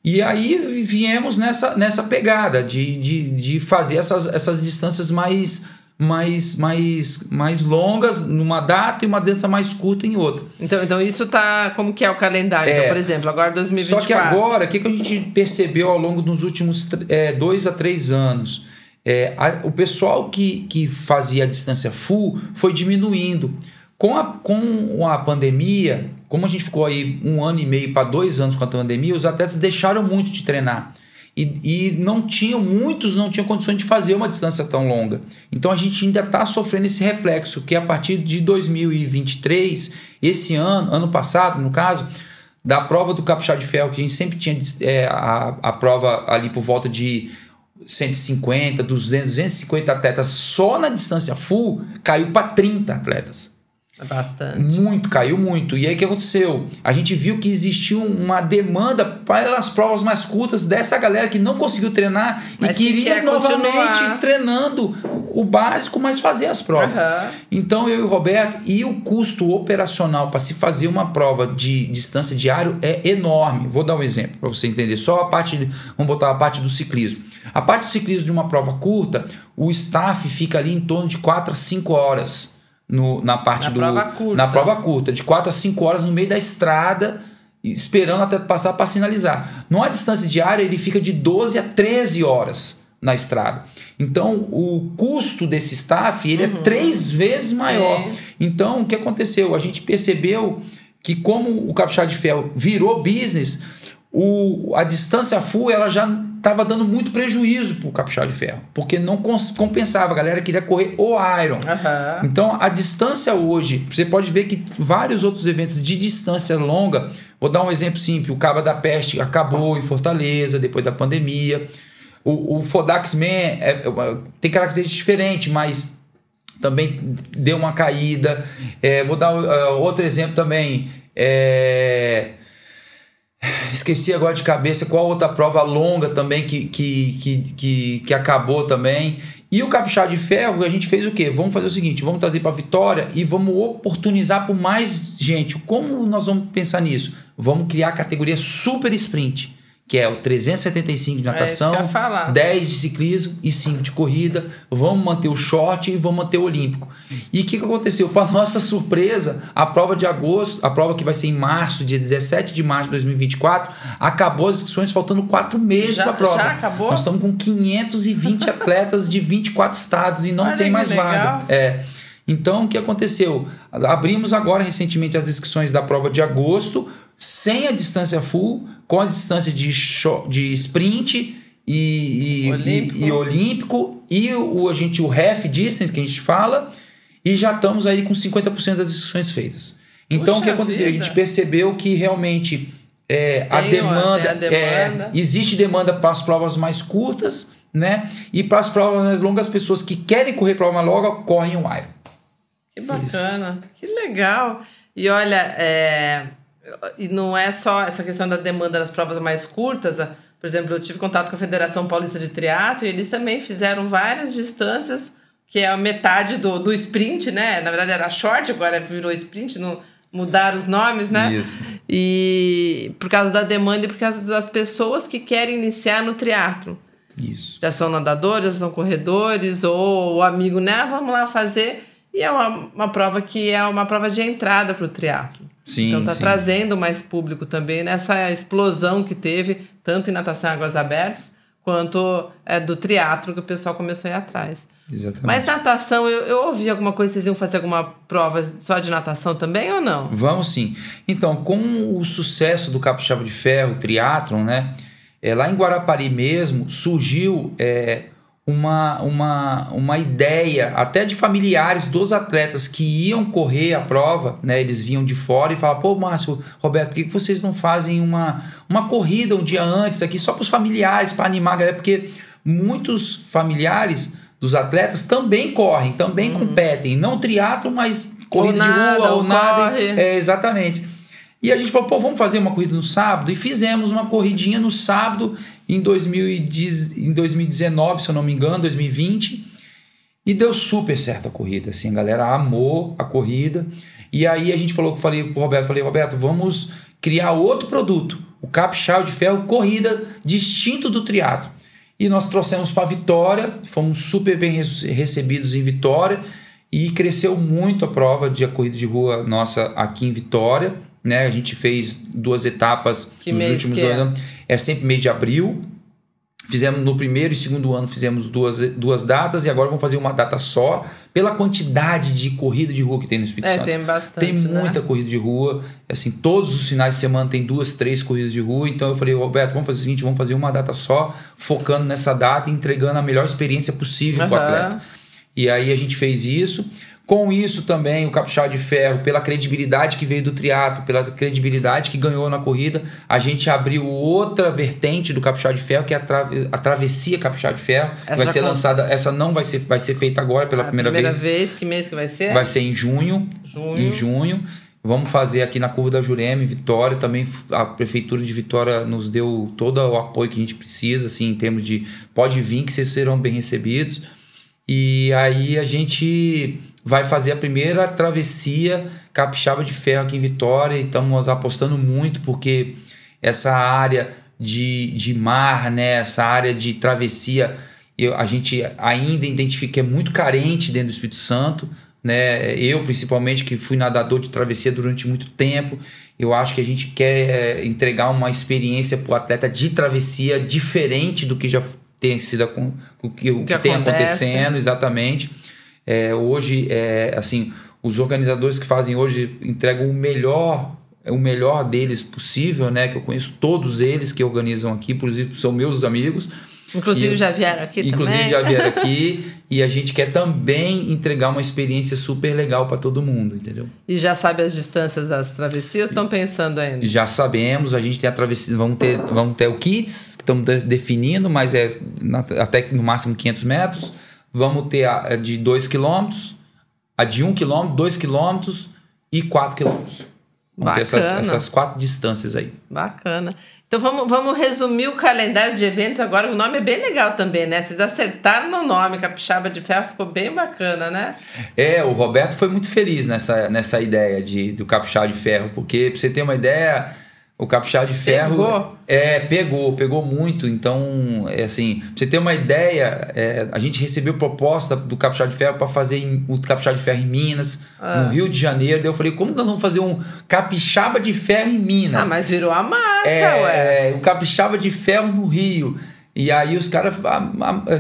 E aí viemos nessa, nessa pegada de, de, de fazer essas, essas distâncias mais mais, mais, mais longas numa data e uma dança mais curta em outra. Então, então isso tá como que é o calendário, então, é, então, por exemplo, agora 2024. Só que agora, o que, que a gente percebeu ao longo dos últimos é, dois a três anos? É, a, o pessoal que, que fazia a distância full foi diminuindo. Com a, com a pandemia, como a gente ficou aí um ano e meio para dois anos com a pandemia, os atletas deixaram muito de treinar e, e não tinham, muitos não tinham condições de fazer uma distância tão longa. Então a gente ainda está sofrendo esse reflexo, que a partir de 2023, esse ano, ano passado, no caso, da prova do Capixaba de Ferro, que a gente sempre tinha é, a, a prova ali por volta de 150, 200, 250 atletas só na distância full, caiu para 30 atletas. Bastante. Muito, caiu muito. E aí o que aconteceu? A gente viu que existiu uma demanda para as provas mais curtas dessa galera que não conseguiu treinar mas e queria que novamente continuar. treinando o básico, mas fazer as provas. Uhum. Então eu e o Roberto, e o custo operacional para se fazer uma prova de distância diária é enorme. Vou dar um exemplo para você entender. Só a parte, de, vamos botar a parte do ciclismo. A parte do ciclismo de uma prova curta, o staff fica ali em torno de 4 a 5 horas no, na parte na do. Prova curta. Na prova curta, de 4 a 5 horas no meio da estrada, esperando até passar para sinalizar. Numa distância diária, ele fica de 12 a 13 horas na estrada. Então, o custo desse staff ele é uhum. é três vezes maior. Sim. Então, o que aconteceu? A gente percebeu que como o Capixaba de Ferro virou business, o, a distância full ela já estava dando muito prejuízo para o Capixaba de Ferro, porque não compensava, a galera queria correr o Iron. Uhum. Então a distância hoje, você pode ver que vários outros eventos de distância longa, vou dar um exemplo simples, o Caba da Peste acabou em Fortaleza depois da pandemia, o, o Fodax Man é, é, tem características diferentes, mas também deu uma caída. É, vou dar uh, outro exemplo também. É, Esqueci agora de cabeça qual outra prova longa também que, que, que, que, que acabou também. E o Capixaba de Ferro, a gente fez o quê? Vamos fazer o seguinte: vamos trazer para Vitória e vamos oportunizar por mais gente. Como nós vamos pensar nisso? Vamos criar a categoria Super Sprint, que é o 375 de natação, é 10 de ciclismo e 5 de corrida. Vamos manter o short e vamos manter o olímpico. E o que, que aconteceu? Para nossa surpresa, a prova de agosto, a prova que vai ser em março, dia 17 de março de 2024, acabou as inscrições faltando 4 meses para a prova. Já acabou? Nós estamos com 520 atletas de 24 estados e não Olha tem mais legal. vaga. É. Então, o que aconteceu? Abrimos agora recentemente as inscrições da prova de agosto, sem a distância full, com a distância de, de sprint e, e, olímpico. e, e olímpico e o, a gente, o half distance que a gente fala, e já estamos aí com 50% das inscrições feitas. Então, Puxa o que aconteceu? Vida. A gente percebeu que realmente é, a, demanda, a demanda. É, existe demanda para as provas mais curtas, né? E para as provas mais longas, as pessoas que querem correr prova mais longa correm o Iron. Que bacana, que legal. E olha, é, e não é só essa questão da demanda das provas mais curtas. Por exemplo, eu tive contato com a Federação Paulista de Triatlo e eles também fizeram várias distâncias, que é a metade do, do sprint, né? Na verdade era short, agora virou sprint, não mudaram os nomes, né? Isso. E por causa da demanda e por causa das pessoas que querem iniciar no triatlo. Isso. Já são nadadores, já são corredores, ou o amigo, né? Vamos lá fazer. E é uma, uma prova que é uma prova de entrada para o triatlo. Sim, então tá sim. trazendo mais público também nessa explosão que teve, tanto em natação em águas abertas, quanto é, do triatlo que o pessoal começou a ir atrás. Exatamente. Mas natação, eu, eu ouvi alguma coisa, vocês iam fazer alguma prova só de natação também ou não? Vamos sim. Então, com o sucesso do Capixaba de Ferro, o triatlon, né? É, lá em Guarapari mesmo, surgiu é, uma, uma, uma ideia até de familiares dos atletas que iam correr a prova, né? Eles vinham de fora e falavam, pô, Márcio, Roberto, por que vocês não fazem uma, uma corrida um dia antes aqui, só para os familiares, para animar a galera? Porque muitos familiares dos atletas também correm, também competem. Não triatlo, mas corrida de nada, rua ou ou nada. corre. É, exatamente. E a gente falou, pô, vamos fazer uma corrida no sábado? E fizemos uma corridinha no sábado em, 2010, em 2019, se eu não me engano, 2020. E deu super certo a corrida, assim, a galera amou a corrida. E aí a gente falou, falei pro Roberto, falei, Roberto, vamos criar outro produto, o Capixaba de Ferro Corrida, distinto do triatlo. E nós trouxemos para Vitória, fomos super bem rece- recebidos em Vitória e cresceu muito a prova de a corrida de rua nossa aqui em Vitória, né? A gente fez duas etapas Que nos últimos que é? dois anos. É sempre mês de abril, Fizemos no primeiro e segundo ano fizemos duas, duas datas e agora vamos fazer uma data só pela quantidade de corrida de rua que tem no Espírito É, Santo. tem bastante. Tem né? muita corrida de rua, assim, todos os finais de semana tem duas, três corridas de rua. Então eu falei, Roberto, vamos fazer o seguinte, vamos fazer uma data só, focando nessa data e entregando a melhor experiência possível para o atleta. E aí a gente fez isso. Com isso também o Capixaba de Ferro, pela credibilidade que veio do triatlo, pela credibilidade que ganhou na corrida, a gente abriu outra vertente do Capixaba de Ferro, que é a, a travessia Capixaba de Ferro, Essa vai ser lançada, essa não vai ser, vai ser feita agora pela A primeira, vez. vez. Que mês que vai ser? Vai ser em junho, Junho. em junho. Vamos fazer aqui na Curva da Jurema, em Vitória. Também a Prefeitura de Vitória nos deu todo o apoio que a gente precisa, assim, em termos de pode vir que vocês serão bem recebidos. E aí a gente vai fazer a primeira travessia capixaba de ferro aqui em Vitória e estamos apostando muito porque essa área de, de mar, né, essa área de travessia, eu, a gente ainda identifica que é muito carente dentro do Espírito Santo, né? Eu principalmente que fui nadador de travessia durante muito tempo, eu acho que a gente quer é, entregar uma experiência para o atleta de travessia diferente do que já tem sido o que, que, Que tem acontece. acontecendo exatamente. É, hoje, é, assim, os organizadores que fazem hoje entregam o melhor o melhor deles possível, né? Que eu conheço todos eles que organizam aqui, inclusive são meus amigos. Inclusive E- já vieram aqui Inclusive também. já [LAUGHS] vieram aqui e a gente quer também entregar uma experiência super legal para todo mundo, entendeu? E já sabe as distâncias das travessias? Estão pensando ainda? Já sabemos, a gente tem a travessia, vamos ter, vamos ter o kits que estamos de- definindo, mas é na- até no máximo 500 metros. Vamos ter a, de 2 km, a de 1 km, 2 km e 4 km. Vamos essas, essas quatro distâncias aí. Bacana. Então vamos, vamos resumir o calendário de eventos agora. O nome é bem legal também, né? Vocês acertaram no nome, Capixaba de Ferro, ficou bem bacana, né? É, o Roberto foi muito feliz nessa, nessa ideia de, do Capixaba de Ferro, porque pra você ter uma ideia, O capixaba de ferro. Pegou? É, pegou, pegou muito. Então, é assim, pra você ter uma ideia, é, a gente recebeu proposta do capixaba de ferro para fazer em, o capixaba de ferro em Minas, Ah. no Rio de Janeiro. Daí eu falei, como nós vamos fazer um capixaba de ferro em Minas? Ah, mas virou a marca, é, ué. é, o capixaba de ferro no Rio. E aí os caras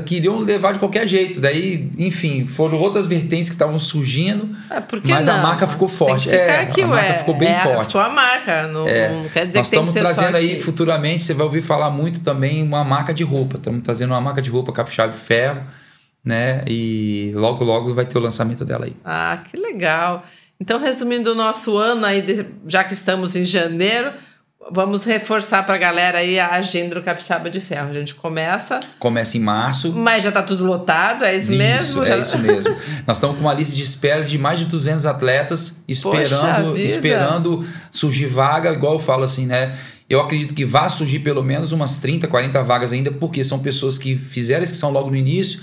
queriam levar de qualquer jeito. Daí, enfim, foram outras vertentes que estavam surgindo. É, que mas a não? marca ficou forte. que É, aqui, a ué. marca ficou bem É, forte. Ficou a marca. Não, não quer dizer Nós que que estamos ser trazendo aí aqui. futuramente, você vai ouvir falar muito também uma marca de roupa. Estamos trazendo uma marca de roupa capixaba de ferro, né? E logo, logo vai ter o lançamento dela aí. Ah, que legal. Então, resumindo o nosso ano aí, já que estamos em janeiro, vamos reforçar para a galera aí a agenda do Capixaba de Ferro. A gente começa, Começa em março. mas já tá tudo lotado, é isso, mesmo? é isso mesmo. Nós estamos com uma lista de espera de mais de 200 atletas esperando, esperando surgir vaga, igual eu falo assim, né? Eu acredito que vai surgir pelo menos umas 30, 40 vagas ainda, porque são pessoas que fizeram a inscrição logo no início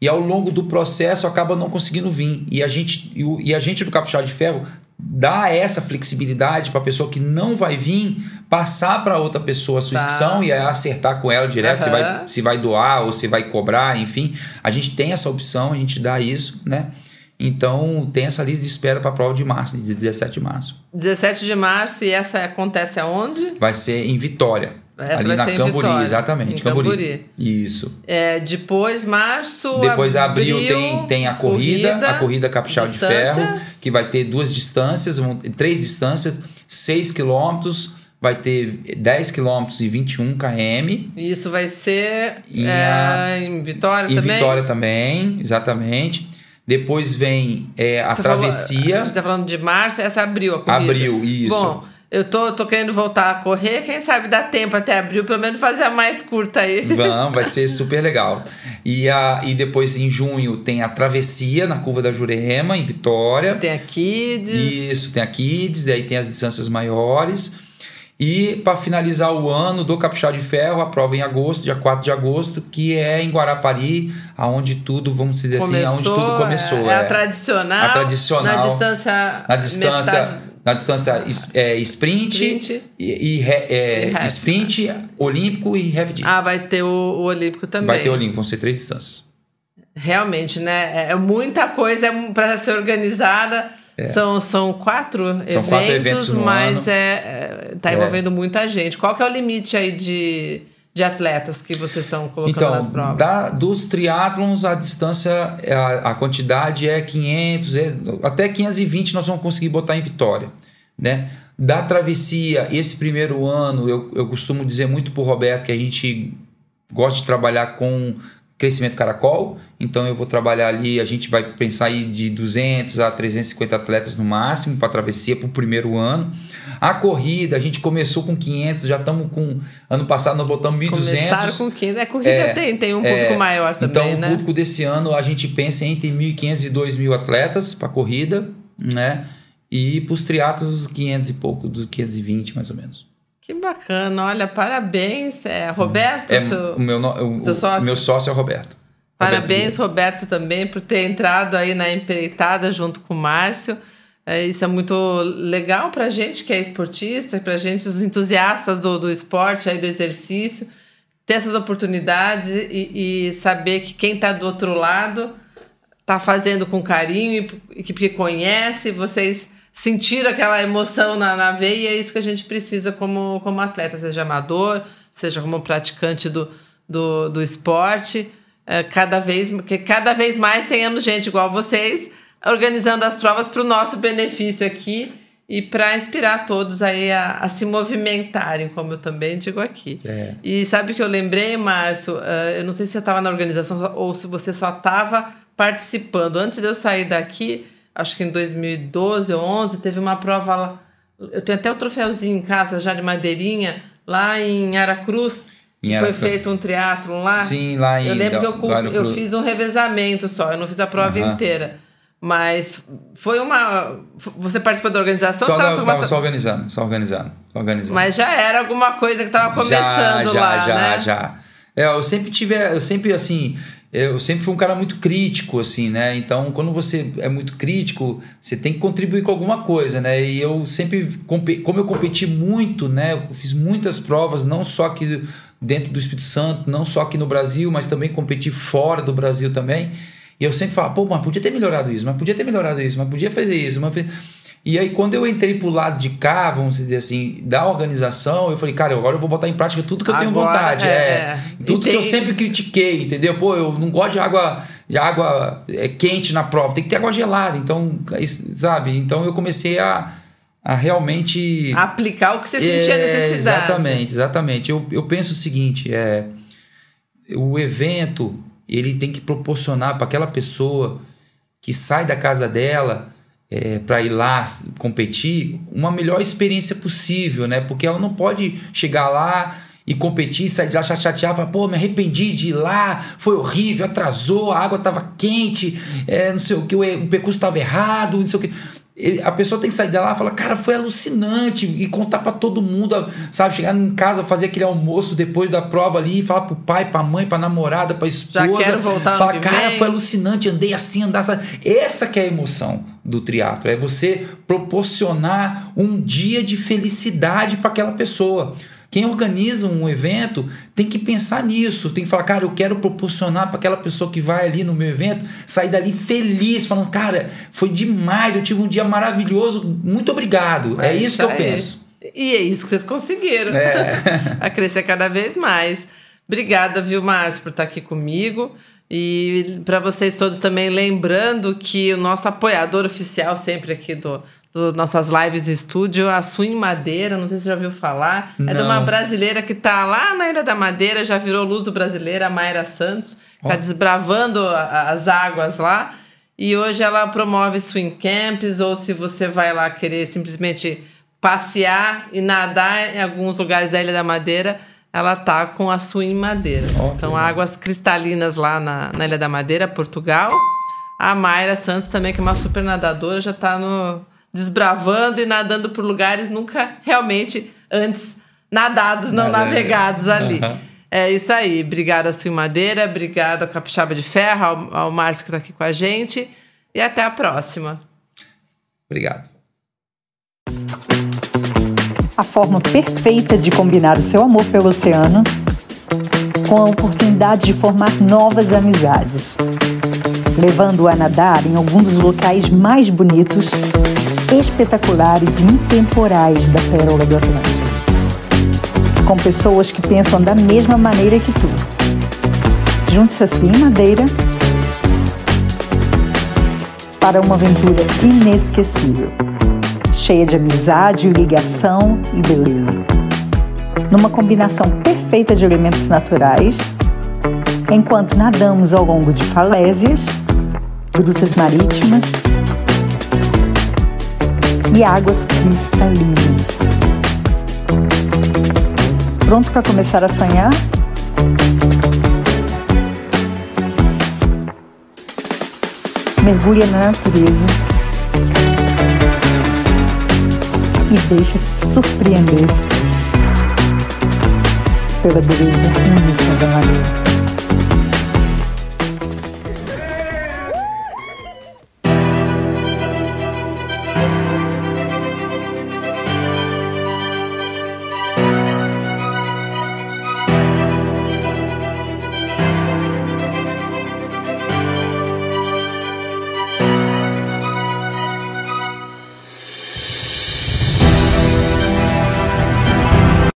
e ao longo do processo acaba não conseguindo vir. E a gente, e a gente do Capixaba de Ferro dá essa flexibilidade para a pessoa que não vai vir passar para outra pessoa a sua Tá. inscrição e acertar com ela direto se Aham. vai se vai doar ou se vai cobrar, enfim. A gente tem essa opção, a gente dá isso, né? Então tem essa lista de espera para a prova de março, de 17 de março. 17 de março, e essa acontece aonde? Vai ser em Vitória. Essa ali na em Camburi, Vitória, exatamente. em Camburi. Camburi. Isso. É, depois, março. Depois abril, tem, tem a corrida, a corrida Capixaba de. Ferro, que vai ter duas distâncias, três distâncias, 6 quilômetros, vai ter 10 quilômetros e 21 km. Isso vai ser Em é, a- em Vitória Em também? Vitória também, exatamente. Depois vem é, a falou- travessia. a gente tá falando de março, essa abril a corrida. Abril, isso. Bom, eu tô, tô querendo voltar a correr, quem sabe dá tempo até abril, pelo menos fazer a mais curta aí. Vão, vai ser [LAUGHS] super legal. E, a, e depois em junho tem a travessia na curva da Jurema, em Vitória. Tem a Kids. Isso, tem a Kids, daí tem as distâncias maiores. E para finalizar o ano do Capixaba de Ferro, a prova em agosto, dia 4 de agosto, que é em Guarapari, aonde tudo, vamos dizer assim, aonde tudo começou. É, é. a tradicional. A tradicional. Na distância. Na distância, na distância é, sprint, Sprint. e, e é, E half. sprint, olímpico e half distance. Ah, vai ter o, o Olímpico também. Vai ter olímpico, vão ser três distâncias. Realmente, né? É muita coisa para ser organizada. São, são quatro São eventos, quatro eventos mas ano. é, é, tá É. envolvendo muita gente. Qual que é o limite aí de, de atletas que vocês estão colocando nas Então, provas? da, dos triatlons, a distância, a, a quantidade é 500, é- até 520 nós vamos conseguir botar em Vitória, né? Da travessia, esse primeiro ano, eu, eu costumo dizer muito pro Roberto que a gente gosta de trabalhar com crescimento caracol, então eu vou trabalhar ali, a gente vai pensar aí de 200 a 350 atletas no máximo para travessia para o primeiro ano. A corrida, a gente começou com 500, já estamos com ano passado nós botamos 1.200. Começaram com 15. É, corrida É, tem, tem um público é, maior também, então, né? o público desse ano a gente pensa entre 1.500 e 2.000 atletas para corrida, né? E para os triatlos, 500 e pouco, dos 520 mais ou menos. Que bacana. Olha, parabéns. É, Roberto, É, seu- o meu, o, seu sócio? meu sócio é o Roberto. Parabéns, Roberto também, por ter entrado aí na empreitada junto com o Márcio. É, isso é muito legal para gente que é esportista, para gente, os entusiastas do, do esporte, aí, do exercício, ter essas oportunidades e, e saber que quem está do outro lado está fazendo com carinho e, e que, que conhece, vocês sentiram aquela emoção na, na veia, e é isso que a gente precisa como, como atleta, seja amador, seja como praticante do, do, do esporte. É, cada vez que cada vez mais tenhamos gente igual vocês organizando as provas para o nosso benefício aqui e para inspirar todos aí a, a se movimentarem, como eu também digo aqui. É. E sabe o que eu lembrei, Márcio? Uh, eu não sei se você estava na organização ou se você só estava participando. Antes de eu sair daqui, acho que em 2012 ou 11, teve uma prova lá. Eu tenho até o troféuzinho em casa já de madeirinha, lá em Aracruz. Em que foi Aracruz. feito um triatlon lá. Sim, lá em Eu lembro que eu, eu fiz um revezamento só, eu não fiz a prova Aham. inteira. Mas foi uma. Você participou da organização? Só, Você tava não, sobre uma- tava só organizando, só organizando, só organizando. Mas já era alguma coisa que estava começando já, já, lá, já, né? já. É, eu sempre tive, eu sempre assim, eu sempre fui um cara muito crítico, assim, né? Então, quando você é muito crítico, você tem que contribuir com alguma coisa, né? E eu sempre, como eu competi muito, né? Eu fiz muitas provas, não só aqui dentro do Espírito Santo, não só aqui no Brasil, mas também competi fora do Brasil também. E eu sempre falava, pô, mas podia ter melhorado isso, mas podia ter melhorado isso, mas podia fazer isso, mas... E aí, quando eu entrei pro lado de cá, vamos dizer assim, da organização, eu falei, cara, agora eu vou botar em prática tudo que eu tenho vontade. É, é, é. Tudo que eu sempre critiquei, entendeu? Pô, eu não gosto de água, de água é, quente na prova, tem que ter água gelada. Então, sabe? Então eu comecei a, a realmente. Aplicar o que você sentia é, necessidade. Exatamente, exatamente. Eu, eu penso o seguinte: é, o evento ele tem que proporcionar para aquela pessoa que sai da casa dela é, para ir lá competir uma melhor experiência possível, né? Porque ela não pode chegar lá e competir, sair de lá chatear, falar, pô, me arrependi de ir lá, foi horrível, atrasou, a água estava quente, é, não sei o que, o percurso estava errado, não sei o que. Ele, a pessoa tem que sair dela e falar, cara, foi alucinante. E contar para todo mundo, sabe? Chegar em casa, fazer aquele almoço depois da prova ali, e falar pro pai, pra mãe, pra namorada, pra esposa. Já quero voltar Falar, cara, foi alucinante, andei assim, andar assim. Essa que é a emoção do triatlo. É você proporcionar um dia de felicidade para aquela pessoa. Quem organiza um evento tem que pensar nisso, tem que falar, cara, eu quero proporcionar para aquela pessoa que vai ali no meu evento sair dali feliz, falando, cara, foi demais, eu tive um dia maravilhoso, muito obrigado. É, é isso que eu penso. E é isso que vocês conseguiram. É. [LAUGHS] a crescer cada vez mais. Obrigada, viu, Márcio, por estar aqui comigo. E para vocês todos também, lembrando que o nosso apoiador oficial sempre aqui do, do nossas lives estúdio, a Swing Madeira, não sei se você já ouviu falar. Não. É de uma brasileira que tá lá na Ilha da Madeira, já virou luz do brasileira, a Mayra Santos. Oh. Tá desbravando as águas lá. E hoje ela promove swing camps, ou se você vai lá querer simplesmente passear e nadar em alguns lugares da Ilha da Madeira, ela tá com a swing madeira. Oh, então, águas cristalinas lá na, na Ilha da Madeira, Portugal. A Mayra Santos também, que é uma super nadadora, já tá no, desbravando e nadando por lugares nunca realmente antes nadados, não navegados ali. Uhum. É isso aí. Obrigada, Sui Madeira. Obrigada, Capixaba de Ferro, ao, ao Márcio que está aqui com a gente. E até a próxima. Obrigado. A forma perfeita de combinar o seu amor pelo oceano com a oportunidade de formar novas amizades, levando-o a nadar em algum dos locais mais bonitos espetaculares e intemporais da Pérola do Atlântico. Com pessoas que pensam da mesma maneira que tu. Junte-se a sua madeira para uma aventura inesquecível, cheia de amizade, ligação e beleza. Numa combinação perfeita de elementos naturais, enquanto nadamos ao longo de falésias, grutas marítimas e águas cristalinas. Pronto para começar a sonhar? Mergulha na natureza e deixa-te surpreender pela beleza única da mareia.